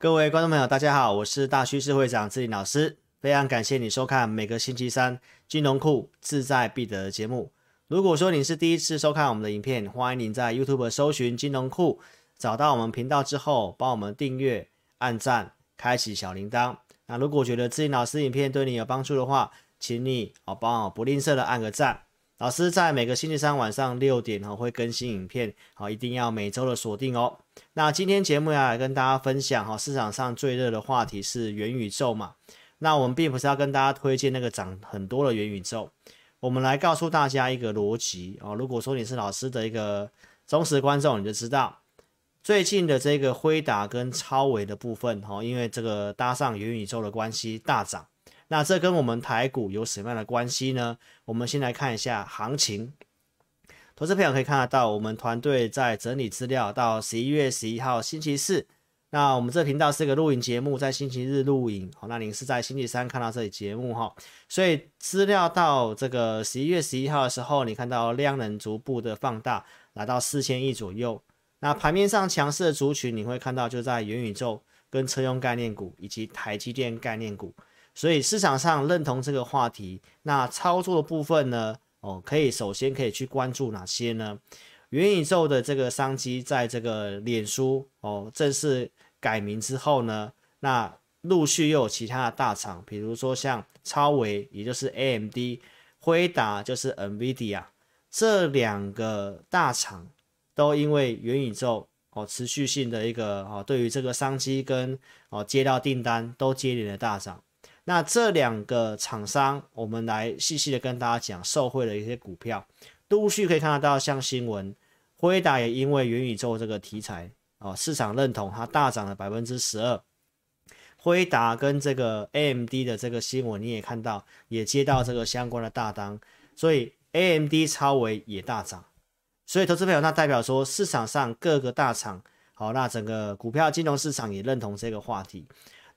各位观众朋友，大家好，我是大趋势会长志林老师，非常感谢你收看每个星期三金融库志在必得的节目。如果说你是第一次收看我们的影片，欢迎您在 YouTube 搜寻金融库，找到我们频道之后，帮我们订阅、按赞、开启小铃铛。那如果觉得志林老师影片对你有帮助的话，请你哦帮我不吝啬的按个赞。老师在每个星期三晚上六点哦会更新影片，好，一定要每周的锁定哦。那今天节目要来跟大家分享哈，市场上最热的话题是元宇宙嘛。那我们并不是要跟大家推荐那个涨很多的元宇宙，我们来告诉大家一个逻辑哦。如果说你是老师的一个忠实观众，你就知道最近的这个辉达跟超维的部分哈，因为这个搭上元宇宙的关系大涨。那这跟我们台股有什么样的关系呢？我们先来看一下行情。投资朋友可以看得到，我们团队在整理资料，到十一月十一号星期四。那我们这频道是一个录影节目，在星期日录影。好，那您是在星期三看到这里节目哈。所以资料到这个十一月十一号的时候，你看到量能逐步的放大，来到四千亿左右。那盘面上强势的族群，你会看到就在元宇宙、跟车用概念股以及台积电概念股。所以市场上认同这个话题，那操作的部分呢？哦，可以首先可以去关注哪些呢？元宇宙的这个商机，在这个脸书哦正式改名之后呢，那陆续又有其他的大厂，比如说像超维，也就是 AMD，辉达就是 NVIDIA，这两个大厂都因为元宇宙哦持续性的一个哦对于这个商机跟哦接到订单都接连的大涨。那这两个厂商，我们来细细的跟大家讲受惠的一些股票，陆续可以看得到，像新闻，辉达也因为元宇宙这个题材哦，市场认同它大涨了百分之十二。辉达跟这个 AMD 的这个新闻你也看到，也接到这个相关的大单，所以 AMD 超维也大涨。所以投资朋友，那代表说市场上各个大厂，好，那整个股票金融市场也认同这个话题。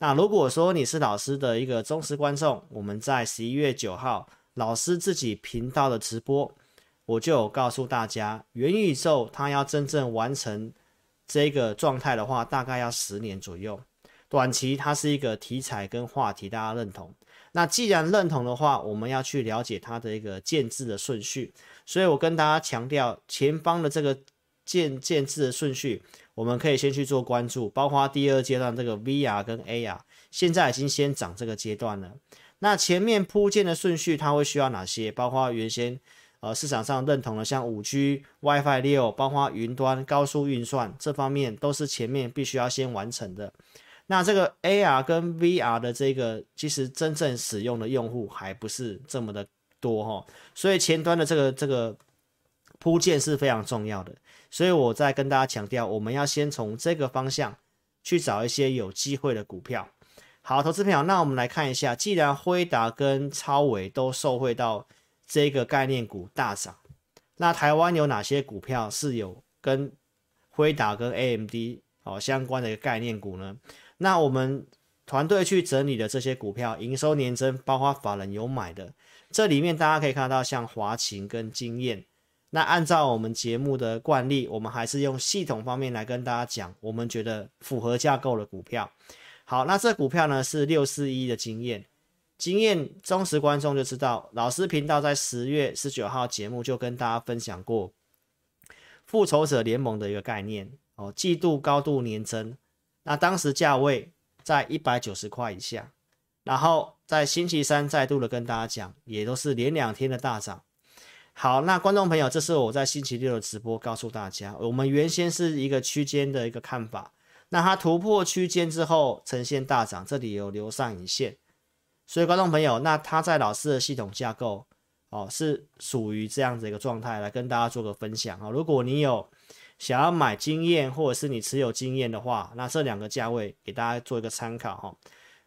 那如果说你是老师的一个忠实观众，我们在十一月九号老师自己频道的直播，我就有告诉大家，元宇宙它要真正完成这个状态的话，大概要十年左右。短期它是一个题材跟话题，大家认同。那既然认同的话，我们要去了解它的一个建制的顺序。所以我跟大家强调，前方的这个建建制的顺序。我们可以先去做关注，包括第二阶段这个 VR 跟 AR，现在已经先涨这个阶段了。那前面铺建的顺序，它会需要哪些？包括原先呃市场上认同的，像五 G、WiFi 六，包括云端、高速运算这方面，都是前面必须要先完成的。那这个 AR 跟 VR 的这个，其实真正使用的用户还不是这么的多哈，所以前端的这个这个铺建是非常重要的。所以我在跟大家强调，我们要先从这个方向去找一些有机会的股票。好，投资朋友，那我们来看一下，既然辉达跟超伟都受惠到这个概念股大涨，那台湾有哪些股票是有跟辉达跟 AMD 哦相关的一个概念股呢？那我们团队去整理的这些股票，营收年增，包括法人有买的，这里面大家可以看到，像华勤跟经验。那按照我们节目的惯例，我们还是用系统方面来跟大家讲，我们觉得符合架构的股票。好，那这股票呢是六四一的经验，经验忠实观众就知道，老师频道在十月十九号节目就跟大家分享过复仇者联盟的一个概念哦，季度高度年增，那当时价位在一百九十块以下，然后在星期三再度的跟大家讲，也都是连两天的大涨。好，那观众朋友，这是我在星期六的直播告诉大家，我们原先是一个区间的一个看法，那它突破区间之后呈现大涨，这里有留上影线，所以观众朋友，那它在老师的系统架构哦是属于这样子一个状态，来跟大家做个分享啊。如果你有想要买经验，或者是你持有经验的话，那这两个价位给大家做一个参考哈。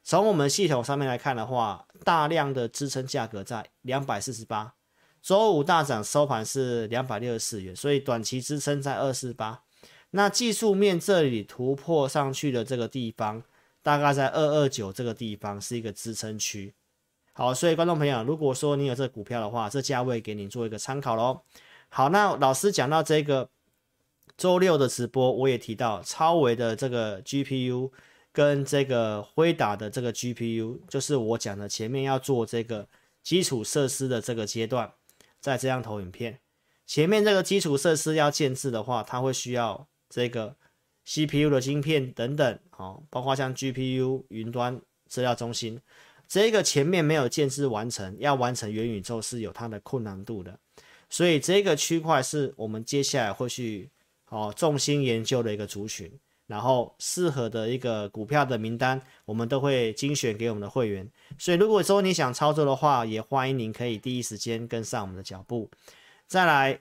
从我们系统上面来看的话，大量的支撑价格在两百四十八。周五大涨，收盘是两百六十四元，所以短期支撑在二四八。那技术面这里突破上去的这个地方，大概在二二九这个地方是一个支撑区。好，所以观众朋友，如果说你有这股票的话，这价位给你做一个参考喽。好，那老师讲到这个周六的直播，我也提到超维的这个 GPU 跟这个辉达的这个 GPU，就是我讲的前面要做这个基础设施的这个阶段，在这样投影片。前面这个基础设施要建制的话，它会需要这个 CPU 的晶片等等，哦，包括像 GPU 云端资料中心，这个前面没有建制完成，要完成元宇宙是有它的困难度的，所以这个区块是我们接下来会去哦重心研究的一个族群。然后适合的一个股票的名单，我们都会精选给我们的会员。所以如果说你想操作的话，也欢迎您可以第一时间跟上我们的脚步。再来，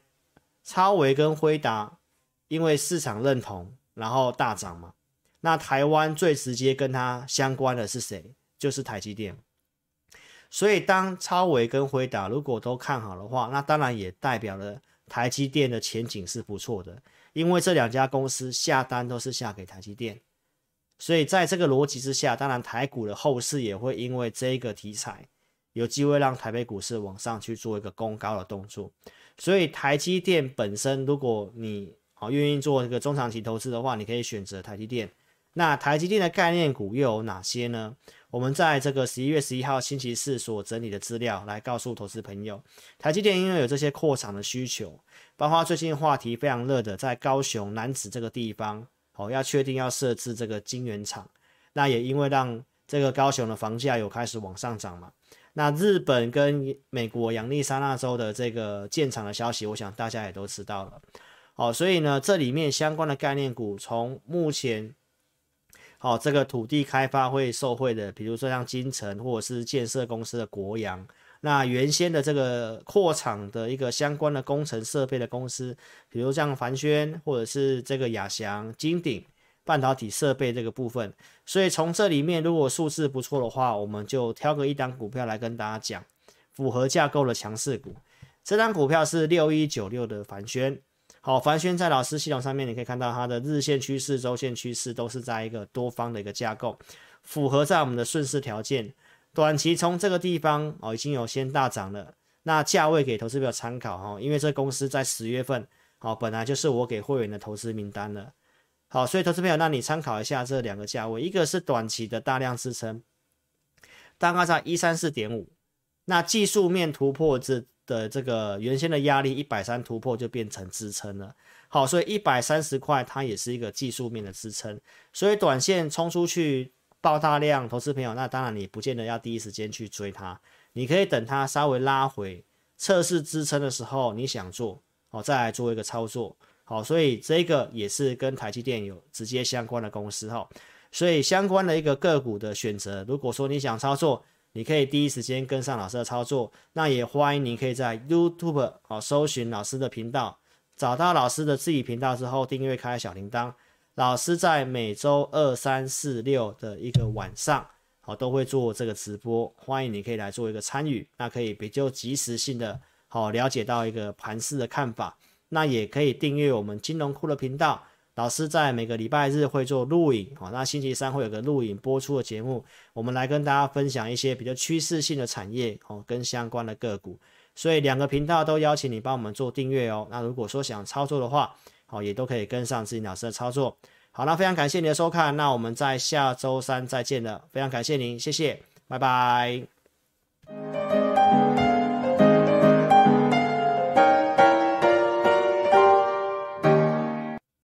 超维跟辉达，因为市场认同，然后大涨嘛。那台湾最直接跟它相关的是谁？就是台积电。所以当超维跟辉达如果都看好的话，那当然也代表了台积电的前景是不错的。因为这两家公司下单都是下给台积电，所以在这个逻辑之下，当然台股的后市也会因为这个题材有机会让台北股市往上去做一个攻高的动作。所以台积电本身，如果你好愿意做一个中长期投资的话，你可以选择台积电。那台积电的概念股又有哪些呢？我们在这个十一月十一号星期四所整理的资料来告诉投资朋友，台积电因为有这些扩厂的需求，包括最近话题非常热的，在高雄南子这个地方，哦，要确定要设置这个晶圆厂，那也因为让这个高雄的房价有开始往上涨嘛，那日本跟美国亚利桑那州的这个建厂的消息，我想大家也都知道了，哦，所以呢，这里面相关的概念股从目前。好，这个土地开发会受惠的，比如说像金城或者是建设公司的国阳，那原先的这个扩厂的一个相关的工程设备的公司，比如像凡轩或者是这个亚翔、金鼎半导体设备这个部分，所以从这里面如果数字不错的话，我们就挑个一档股票来跟大家讲，符合架构的强势股，这张股票是六一九六的凡轩。好，凡轩在老师系统上面，你可以看到它的日线趋势、周线趋势都是在一个多方的一个架构，符合在我们的顺势条件。短期从这个地方哦，已经有先大涨了。那价位给投资朋友参考哈，因为这公司在十月份好本来就是我给会员的投资名单了。好，所以投资朋友，那你参考一下这两个价位，一个是短期的大量支撑，大概在一三四点五。那技术面突破这。的这个原先的压力一百三突破就变成支撑了，好，所以一百三十块它也是一个技术面的支撑，所以短线冲出去爆大量，投资朋友那当然你不见得要第一时间去追它，你可以等它稍微拉回测试支撑的时候，你想做哦再来做一个操作，好，所以这个也是跟台积电有直接相关的公司哈，所以相关的一个个股的选择，如果说你想操作。你可以第一时间跟上老师的操作，那也欢迎你可以在 YouTube 哦搜寻老师的频道，找到老师的自己频道之后订阅开小铃铛。老师在每周二、三、四、六的一个晚上，好都会做这个直播，欢迎你可以来做一个参与，那可以比较及时性的好了解到一个盘势的看法，那也可以订阅我们金融库的频道。老师在每个礼拜日会做录影，好，那星期三会有个录影播出的节目，我们来跟大家分享一些比较趋势性的产业，哦，跟相关的个股，所以两个频道都邀请你帮我们做订阅哦。那如果说想操作的话，好，也都可以跟上自己老师的操作。好，那非常感谢你的收看，那我们在下周三再见了，非常感谢您，谢谢，拜拜。